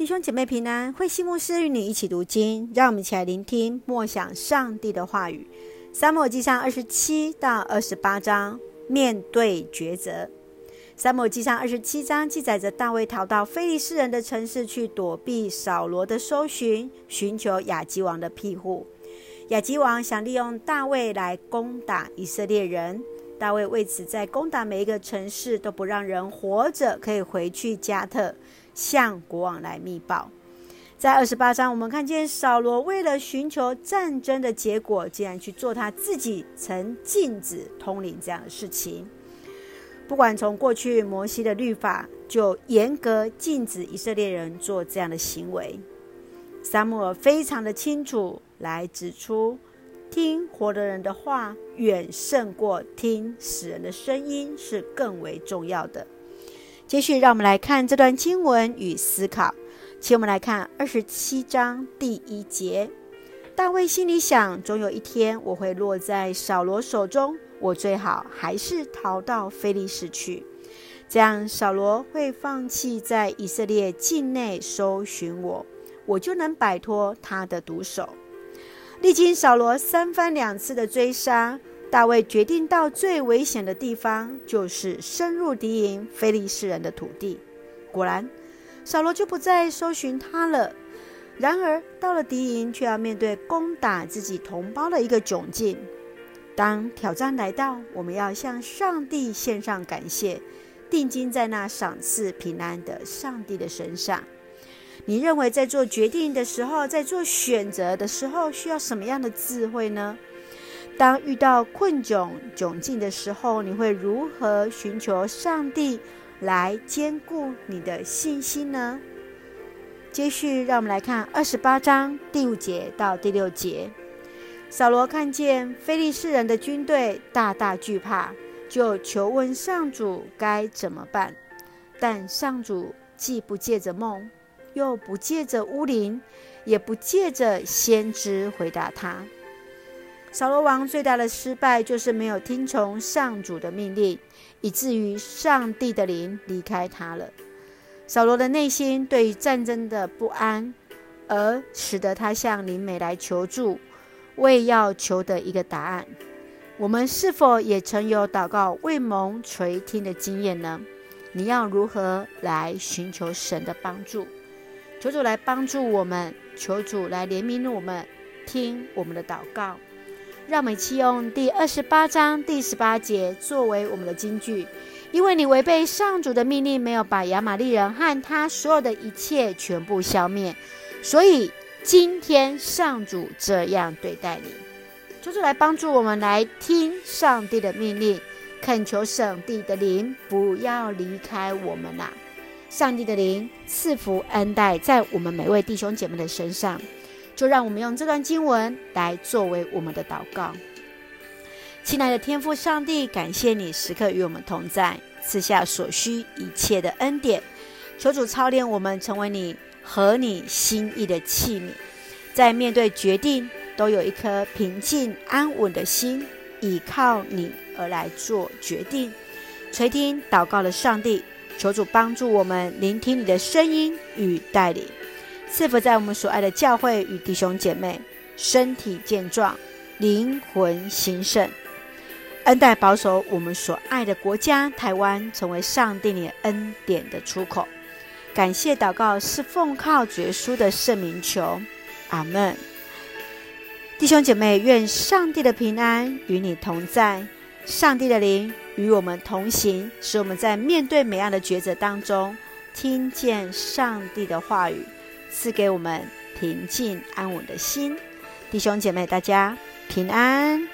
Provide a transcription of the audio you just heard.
弟兄姐妹平安，慧西牧师与你一起读经，让我们一起来聆听默想上帝的话语。撒母耳记上二十七到二十八章，面对抉择。撒母耳记上二十七章记载着大卫逃到非利士人的城市去躲避扫罗的搜寻，寻求亚基王的庇护。亚基王想利用大卫来攻打以色列人，大卫为此在攻打每一个城市都不让人活着可以回去加特。向国王来密报，在二十八章，我们看见扫罗为了寻求战争的结果，竟然去做他自己曾禁止通灵这样的事情。不管从过去摩西的律法，就严格禁止以色列人做这样的行为。撒母耳非常的清楚来指出，听活的人的话远胜过听死人的声音，是更为重要的。继续，让我们来看这段经文与思考。请我们来看二十七章第一节。大卫心里想：总有一天我会落在扫罗手中，我最好还是逃到非利士去，这样扫罗会放弃在以色列境内搜寻我，我就能摆脱他的毒手。历经扫罗三番两次的追杀。大卫决定到最危险的地方，就是深入敌营非利士人的土地。果然，扫罗就不再搜寻他了。然而，到了敌营，却要面对攻打自己同胞的一个窘境。当挑战来到，我们要向上帝献上感谢，定睛在那赏赐平安的上帝的身上。你认为在做决定的时候，在做选择的时候，需要什么样的智慧呢？当遇到困窘窘境的时候，你会如何寻求上帝来坚固你的信心呢？接续，让我们来看二十八章第五节到第六节。扫罗看见非利士人的军队，大大惧怕，就求问上主该怎么办。但上主既不借着梦，又不借着巫灵，也不借着先知回答他。扫罗王最大的失败就是没有听从上主的命令，以至于上帝的灵离开他了。扫罗的内心对于战争的不安，而使得他向灵媒来求助，为要求得一个答案。我们是否也曾有祷告未蒙垂听的经验呢？你要如何来寻求神的帮助？求主来帮助我们，求主来怜悯我们，听我们的祷告。让我们一起用第二十八章第十八节作为我们的金句，因为你违背上主的命令，没有把亚玛力人和他所有的一切全部消灭，所以今天上主这样对待你，就是来帮助我们来听上帝的命令，恳求上帝的灵不要离开我们呐、啊，上帝的灵赐福恩待在我们每位弟兄姐妹的身上。就让我们用这段经文来作为我们的祷告。亲爱的天父上帝，感谢你时刻与我们同在，赐下所需一切的恩典。求主操练我们，成为你合你心意的器皿，在面对决定都有一颗平静安稳的心，倚靠你而来做决定。垂听祷告的上帝，求主帮助我们聆听你的声音与带领。赐福在我们所爱的教会与弟兄姐妹，身体健壮，灵魂兴盛，恩待保守我们所爱的国家台湾，成为上帝你恩典的出口。感谢祷告是奉靠绝书的圣名求，阿门。弟兄姐妹，愿上帝的平安与你同在，上帝的灵与我们同行，使我们在面对每样的抉择当中，听见上帝的话语。赐给我们平静安稳的心，弟兄姐妹，大家平安。